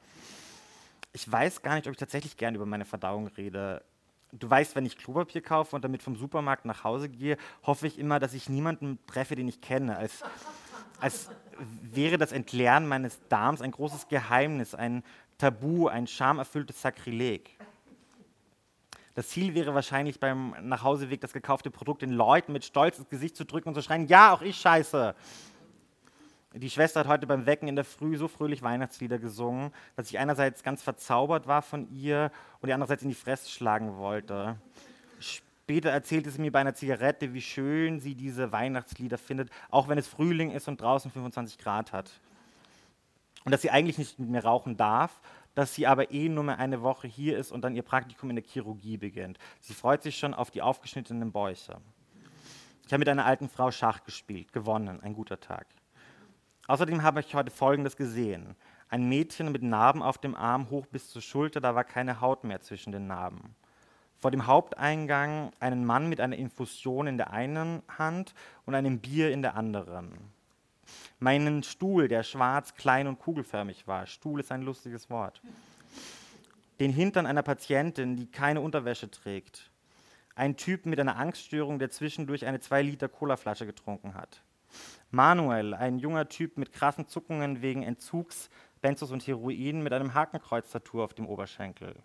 Ich weiß gar nicht, ob ich tatsächlich gerne über meine Verdauung rede. Du weißt, wenn ich Klopapier kaufe und damit vom Supermarkt nach Hause gehe, hoffe ich immer, dass ich niemanden treffe, den ich kenne. Als, als wäre das Entleeren meines Darms ein großes Geheimnis, ein Tabu, ein schamerfülltes Sakrileg. Das Ziel wäre wahrscheinlich beim Nachhauseweg das gekaufte Produkt den Leuten mit Stolz ins Gesicht zu drücken und zu schreien, ja, auch ich scheiße. Die Schwester hat heute beim Wecken in der Früh so fröhlich Weihnachtslieder gesungen, dass ich einerseits ganz verzaubert war von ihr und die andererseits in die Fresse schlagen wollte. Später erzählte sie mir bei einer Zigarette, wie schön sie diese Weihnachtslieder findet, auch wenn es Frühling ist und draußen 25 Grad hat. Und dass sie eigentlich nicht mit mir rauchen darf, dass sie aber eh nur mehr eine Woche hier ist und dann ihr Praktikum in der Chirurgie beginnt. Sie freut sich schon auf die aufgeschnittenen Bäuche. Ich habe mit einer alten Frau Schach gespielt, gewonnen, ein guter Tag. Außerdem habe ich heute Folgendes gesehen. Ein Mädchen mit Narben auf dem Arm hoch bis zur Schulter, da war keine Haut mehr zwischen den Narben. Vor dem Haupteingang einen Mann mit einer Infusion in der einen Hand und einem Bier in der anderen. Meinen Stuhl, der schwarz, klein und kugelförmig war. Stuhl ist ein lustiges Wort. Den Hintern einer Patientin, die keine Unterwäsche trägt. Ein Typ mit einer Angststörung, der zwischendurch eine 2 Liter Colaflasche getrunken hat Manuel, ein junger Typ mit krassen Zuckungen wegen Entzugs, Benzos und Heroin mit einem Hakenkreuz-Tattoo auf dem Oberschenkel.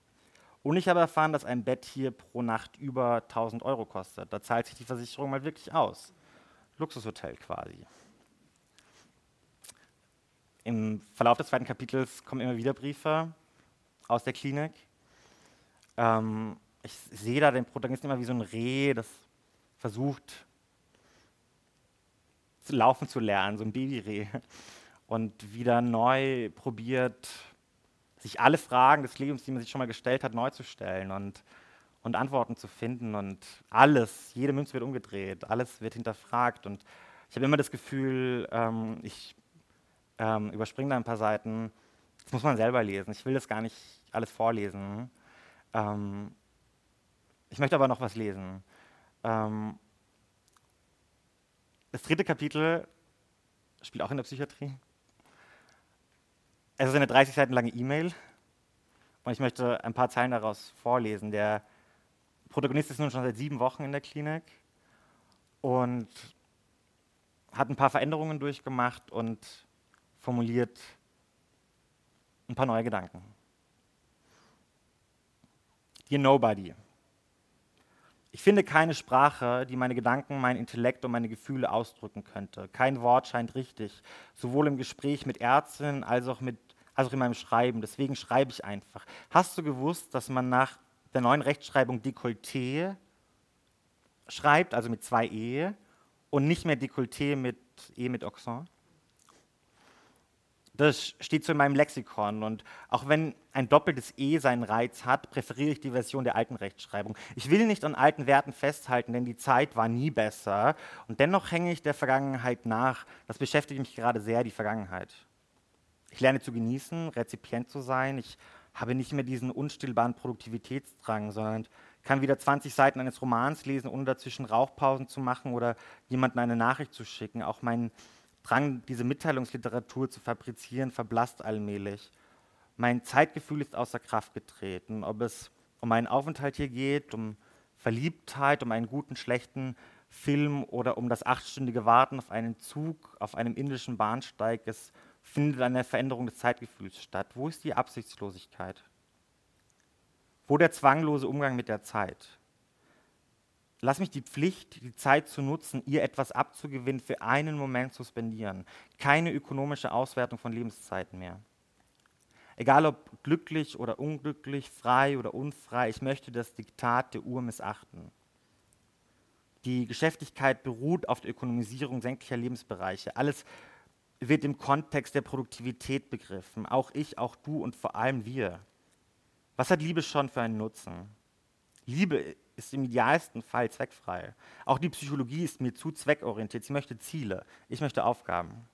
Und ich habe erfahren, dass ein Bett hier pro Nacht über 1000 Euro kostet. Da zahlt sich die Versicherung mal wirklich aus. Luxushotel quasi. Im Verlauf des zweiten Kapitels kommen immer wieder Briefe aus der Klinik. Ähm, ich sehe da den Protagonisten immer wie so ein Reh, das versucht, laufen zu lernen, so ein Babyreh. Und wieder neu probiert, sich alle Fragen des Lebens, die man sich schon mal gestellt hat, neu zu stellen und, und Antworten zu finden. Und alles, jede Münze wird umgedreht, alles wird hinterfragt. Und ich habe immer das Gefühl, ähm, ich ähm, überspringe da ein paar Seiten. Das muss man selber lesen. Ich will das gar nicht alles vorlesen. Ähm, ich möchte aber noch was lesen. Ähm, das dritte Kapitel spielt auch in der Psychiatrie. Es ist eine 30 Seiten lange E-Mail und ich möchte ein paar Zeilen daraus vorlesen. Der Protagonist ist nun schon seit sieben Wochen in der Klinik und hat ein paar Veränderungen durchgemacht und formuliert ein paar neue Gedanken. Dear Nobody. Ich finde keine Sprache, die meine Gedanken, mein Intellekt und meine Gefühle ausdrücken könnte. Kein Wort scheint richtig, sowohl im Gespräch mit Ärztinnen als auch, mit, als auch in meinem Schreiben. Deswegen schreibe ich einfach. Hast du gewusst, dass man nach der neuen Rechtschreibung Dekolleté schreibt, also mit zwei E, und nicht mehr Dekolleté mit E mit Accent? Das steht so in meinem Lexikon. Und auch wenn ein doppeltes E seinen Reiz hat, präferiere ich die Version der alten Rechtschreibung. Ich will nicht an alten Werten festhalten, denn die Zeit war nie besser. Und dennoch hänge ich der Vergangenheit nach. Das beschäftigt mich gerade sehr, die Vergangenheit. Ich lerne zu genießen, Rezipient zu sein. Ich habe nicht mehr diesen unstillbaren Produktivitätsdrang, sondern kann wieder 20 Seiten eines Romans lesen, ohne dazwischen Rauchpausen zu machen oder jemandem eine Nachricht zu schicken. Auch mein Drang, diese Mitteilungsliteratur zu fabrizieren, verblasst allmählich. Mein Zeitgefühl ist außer Kraft getreten. Ob es um einen Aufenthalt hier geht, um Verliebtheit, um einen guten, schlechten Film oder um das achtstündige Warten auf einen Zug auf einem indischen Bahnsteig, es findet eine Veränderung des Zeitgefühls statt. Wo ist die Absichtslosigkeit? Wo der zwanglose Umgang mit der Zeit? Lass mich die Pflicht, die Zeit zu nutzen, ihr etwas abzugewinnen, für einen Moment suspendieren. Keine ökonomische Auswertung von Lebenszeiten mehr. Egal ob glücklich oder unglücklich, frei oder unfrei, ich möchte das Diktat der Uhr missachten. Die Geschäftigkeit beruht auf der Ökonomisierung sämtlicher Lebensbereiche. Alles wird im Kontext der Produktivität begriffen. Auch ich, auch du und vor allem wir. Was hat Liebe schon für einen Nutzen? Liebe ist im idealsten Fall zweckfrei. Auch die Psychologie ist mir zu zweckorientiert. Sie möchte Ziele, ich möchte Aufgaben.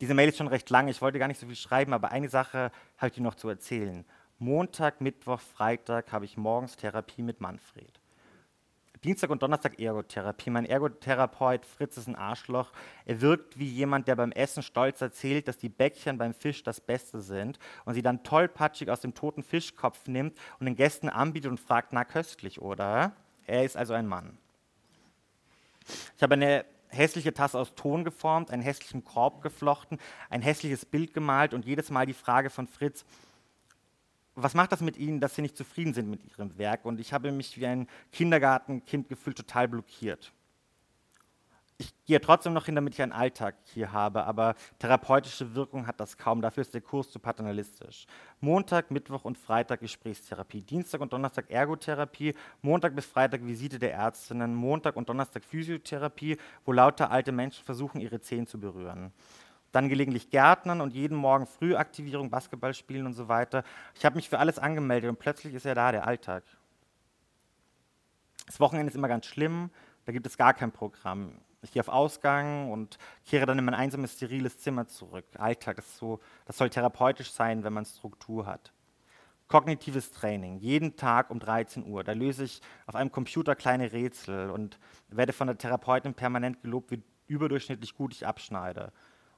Diese Mail ist schon recht lang, ich wollte gar nicht so viel schreiben, aber eine Sache habe ich dir noch zu erzählen. Montag, Mittwoch, Freitag habe ich morgens Therapie mit Manfred. Dienstag und Donnerstag Ergotherapie. Mein Ergotherapeut Fritz ist ein Arschloch. Er wirkt wie jemand, der beim Essen stolz erzählt, dass die Bäckchen beim Fisch das Beste sind und sie dann tollpatschig aus dem toten Fischkopf nimmt und den Gästen anbietet und fragt, na köstlich, oder? Er ist also ein Mann. Ich habe eine hässliche Tasse aus Ton geformt, einen hässlichen Korb geflochten, ein hässliches Bild gemalt und jedes Mal die Frage von Fritz, was macht das mit Ihnen, dass Sie nicht zufrieden sind mit Ihrem Werk? Und ich habe mich wie ein Kindergartenkind gefühlt total blockiert. Ich gehe trotzdem noch hin, damit ich einen Alltag hier habe, aber therapeutische Wirkung hat das kaum. Dafür ist der Kurs zu paternalistisch. Montag, Mittwoch und Freitag Gesprächstherapie, Dienstag und Donnerstag Ergotherapie, Montag bis Freitag Visite der Ärztinnen, Montag und Donnerstag Physiotherapie, wo lauter alte Menschen versuchen, ihre Zehen zu berühren dann gelegentlich Gärtnern und jeden Morgen Frühaktivierung, Basketball spielen und so weiter. Ich habe mich für alles angemeldet und plötzlich ist er da, der Alltag. Das Wochenende ist immer ganz schlimm, da gibt es gar kein Programm. Ich gehe auf Ausgang und kehre dann in mein einsames, steriles Zimmer zurück. Alltag ist so, das soll therapeutisch sein, wenn man Struktur hat. Kognitives Training, jeden Tag um 13 Uhr. Da löse ich auf einem Computer kleine Rätsel und werde von der Therapeutin permanent gelobt, wie überdurchschnittlich gut ich abschneide.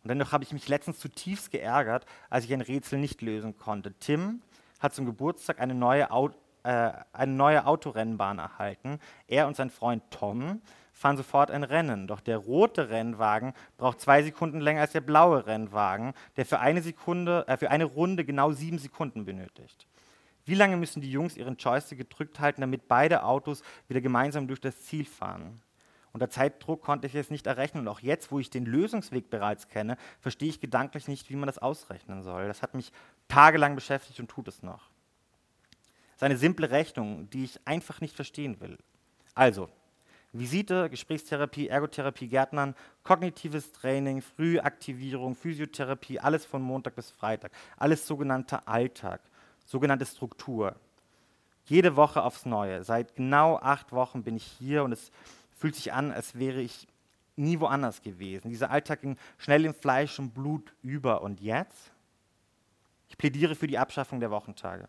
Und dennoch habe ich mich letztens zutiefst geärgert, als ich ein Rätsel nicht lösen konnte. Tim hat zum Geburtstag eine neue, Au äh, eine neue Autorennbahn erhalten. Er und sein Freund Tom fahren sofort ein Rennen. Doch der rote Rennwagen braucht zwei Sekunden länger als der blaue Rennwagen, der für eine, Sekunde, äh, für eine Runde genau sieben Sekunden benötigt. Wie lange müssen die Jungs ihren Joystick gedrückt halten, damit beide Autos wieder gemeinsam durch das Ziel fahren? Unter Zeitdruck konnte ich es nicht errechnen und auch jetzt, wo ich den Lösungsweg bereits kenne, verstehe ich gedanklich nicht, wie man das ausrechnen soll. Das hat mich tagelang beschäftigt und tut es noch. Das ist eine simple Rechnung, die ich einfach nicht verstehen will. Also, Visite, Gesprächstherapie, Ergotherapie, Gärtnern, kognitives Training, Frühaktivierung, Physiotherapie, alles von Montag bis Freitag. Alles sogenannter Alltag, sogenannte Struktur. Jede Woche aufs Neue. Seit genau acht Wochen bin ich hier und es fühlt sich an, als wäre ich nie woanders gewesen. Dieser Alltag ging schnell in Fleisch und Blut über. Und jetzt? Ich plädiere für die Abschaffung der Wochentage.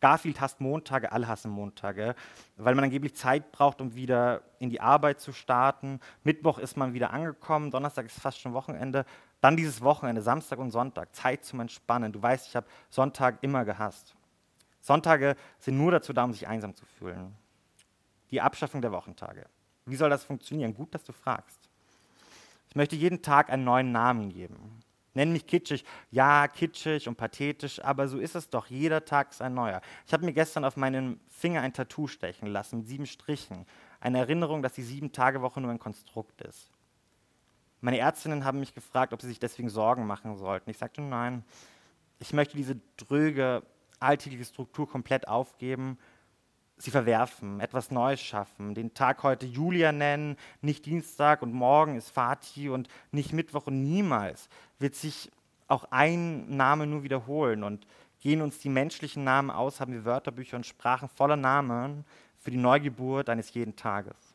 Garfield hasst Montage, alle hassen Montage, weil man angeblich Zeit braucht, um wieder in die Arbeit zu starten. Mittwoch ist man wieder angekommen, Donnerstag ist fast schon Wochenende. Dann dieses Wochenende, Samstag und Sonntag, Zeit zum Entspannen. Du weißt, ich habe Sonntag immer gehasst. Sonntage sind nur dazu da, um sich einsam zu fühlen. Die Abschaffung der Wochentage. Wie soll das funktionieren? Gut, dass du fragst. Ich möchte jeden Tag einen neuen Namen geben. Nenn mich kitschig. Ja, kitschig und pathetisch, aber so ist es doch. Jeder Tag ist ein neuer. Ich habe mir gestern auf meinen Finger ein Tattoo stechen lassen mit sieben Strichen. Eine Erinnerung, dass die Sieben-Tage-Woche nur ein Konstrukt ist. Meine Ärztinnen haben mich gefragt, ob sie sich deswegen Sorgen machen sollten. Ich sagte nein. Ich möchte diese dröge, alltägliche Struktur komplett aufgeben sie verwerfen, etwas Neues schaffen, den Tag heute Julia nennen, nicht Dienstag und morgen ist Fati und nicht Mittwoch und niemals wird sich auch ein Name nur wiederholen und gehen uns die menschlichen Namen aus, haben wir Wörterbücher und Sprachen voller Namen für die Neugeburt eines jeden Tages.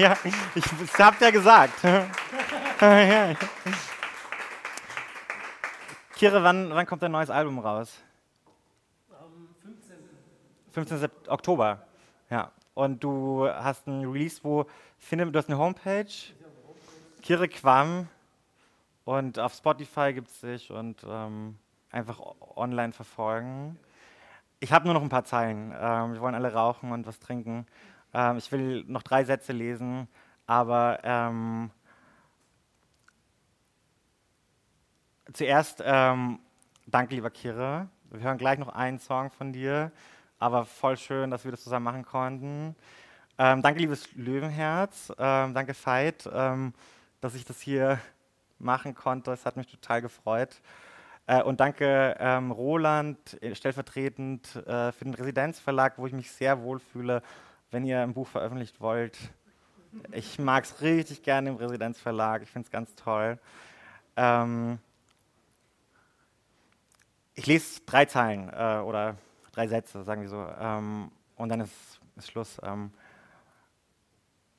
Ja, ich, ich hab ja gesagt. Kire, wann, wann kommt dein neues Album raus? Am 15. 15. Oktober. Ja. Und du hast ein Release, wo finde, du hast eine Homepage. Kire Quam. Und auf Spotify gibt es dich und ähm, einfach online verfolgen. Ich habe nur noch ein paar Zeilen. Ähm, wir wollen alle rauchen und was trinken. Ähm, ich will noch drei Sätze lesen, aber ähm, zuerst ähm, danke, lieber Kire. Wir hören gleich noch einen Song von dir, aber voll schön, dass wir das zusammen machen konnten. Ähm, danke, liebes Löwenherz. Ähm, danke, Veit, dass ich das hier machen konnte. Es hat mich total gefreut. Äh, und danke ähm, Roland äh, stellvertretend äh, für den Residenzverlag, wo ich mich sehr wohlfühle, wenn ihr ein Buch veröffentlicht wollt. Ich mag es richtig gerne im Residenzverlag. Ich finde es ganz toll. Ähm, ich lese drei Zeilen äh, oder drei Sätze, sagen wir so, ähm, und dann ist, ist Schluss. Ähm,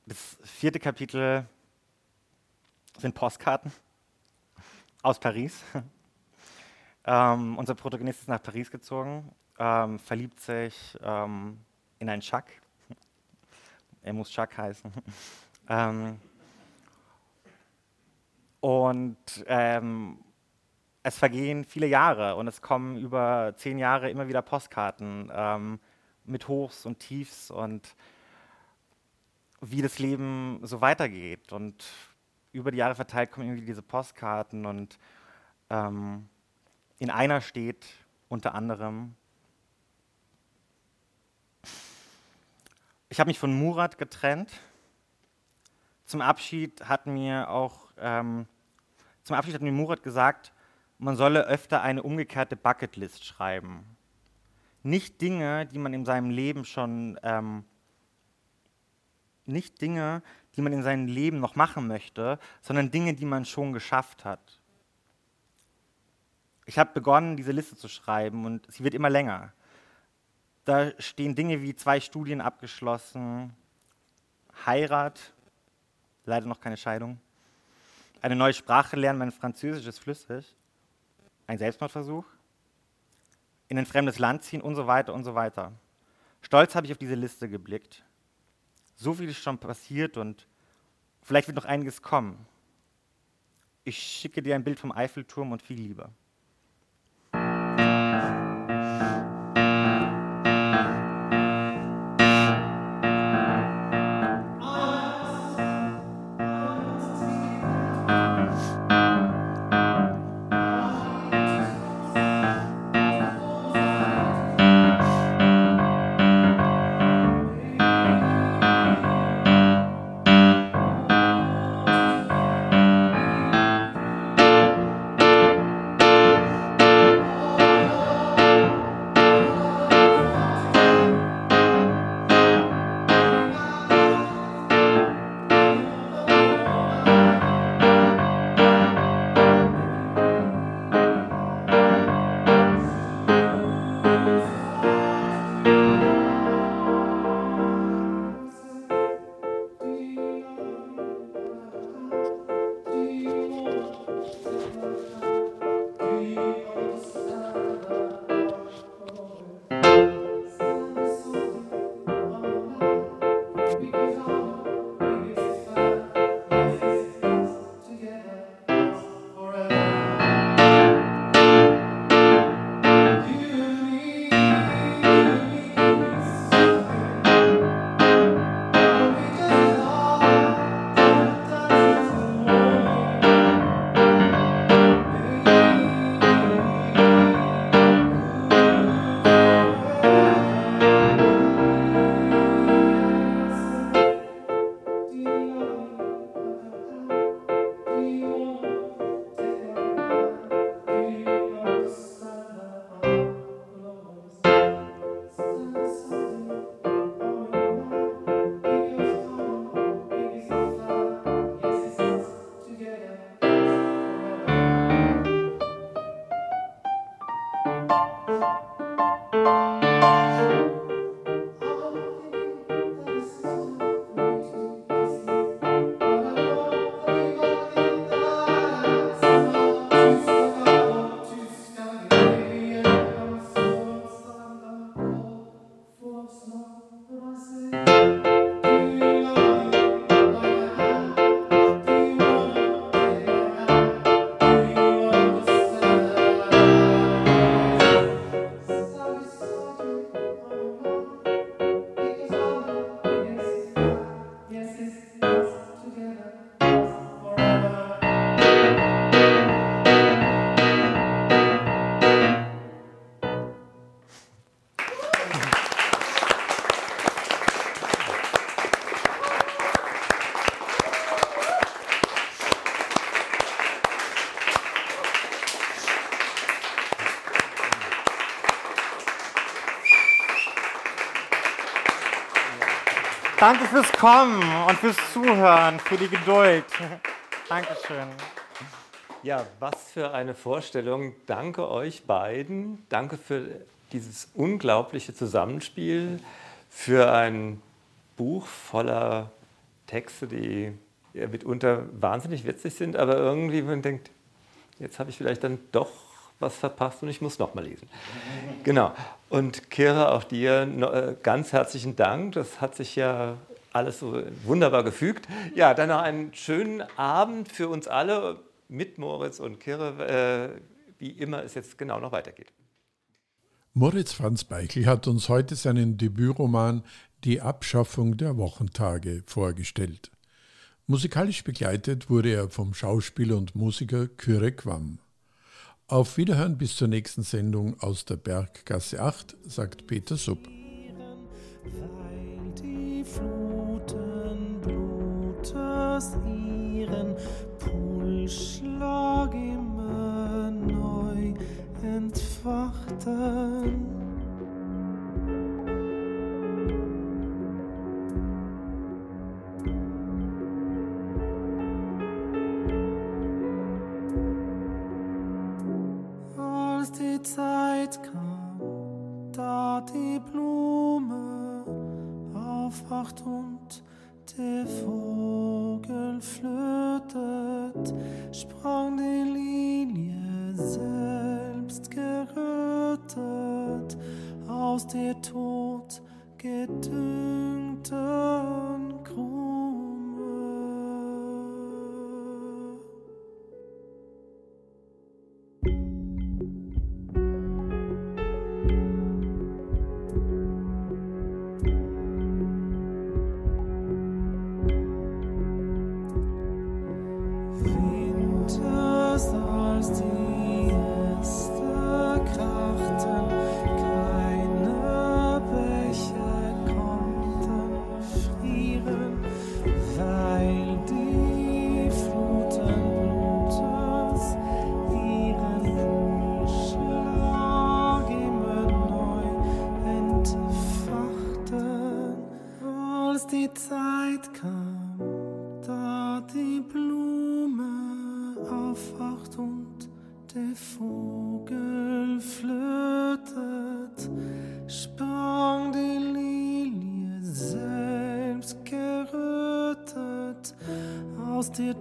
das vierte Kapitel sind Postkarten aus Paris. ähm, unser Protagonist ist nach Paris gezogen, ähm, verliebt sich ähm, in einen Chuck. Er muss Chuck heißen. Ähm, und ähm, es vergehen viele Jahre und es kommen über zehn Jahre immer wieder Postkarten ähm, mit Hochs und Tiefs und wie das Leben so weitergeht. Und über die Jahre verteilt kommen irgendwie diese Postkarten und ähm, in einer steht unter anderem, ich habe mich von Murat getrennt. Zum Abschied hat mir auch, ähm, zum Abschied hat mir Murat gesagt, man solle öfter eine umgekehrte Bucketlist schreiben. Nicht Dinge, die man in seinem Leben schon, ähm, nicht Dinge, die man in seinem Leben noch machen möchte, sondern Dinge, die man schon geschafft hat. Ich habe begonnen, diese Liste zu schreiben und sie wird immer länger. Da stehen Dinge wie zwei Studien abgeschlossen, Heirat, leider noch keine Scheidung, eine neue Sprache lernen, mein Französisch ist flüssig, ein Selbstmordversuch, in ein fremdes Land ziehen und so weiter und so weiter. Stolz habe ich auf diese Liste geblickt. So viel ist schon passiert und vielleicht wird noch einiges kommen. Ich schicke dir ein Bild vom Eiffelturm und viel Liebe. Danke fürs Kommen und fürs Zuhören, für die Geduld. Dankeschön. Ja, was für eine Vorstellung. Danke euch beiden. Danke für dieses unglaubliche Zusammenspiel, für ein Buch voller Texte, die mitunter wahnsinnig witzig sind, aber irgendwie man denkt, jetzt habe ich vielleicht dann doch was verpasst und ich muss nochmal lesen. Genau. Und Kira, auch dir äh, ganz herzlichen Dank. Das hat sich ja alles so wunderbar gefügt. Ja, dann noch einen schönen Abend für uns alle mit Moritz und Kira, äh, wie immer es jetzt genau noch weitergeht. Moritz Franz Beichel hat uns heute seinen Debütroman Die Abschaffung der Wochentage vorgestellt. Musikalisch begleitet wurde er vom Schauspieler und Musiker Kyre Quam. Auf Wiederhören bis zur nächsten Sendung aus der Berggasse 8, sagt Peter Supp. Weil die Fluten Blutes ihren Pulsschlag immer neu entfachten. Zeit kam, da die Blume aufwacht und der Vogel flötet, sprang die Lilie selbst gerötet aus der tot gedüngten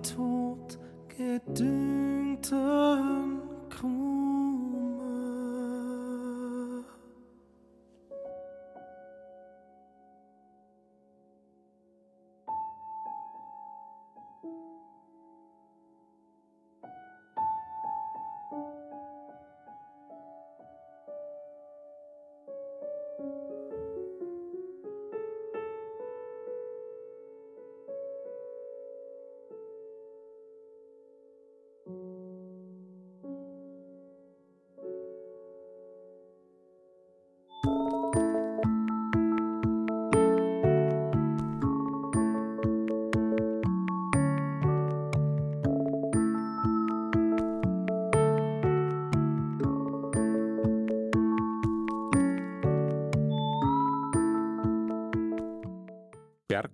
aus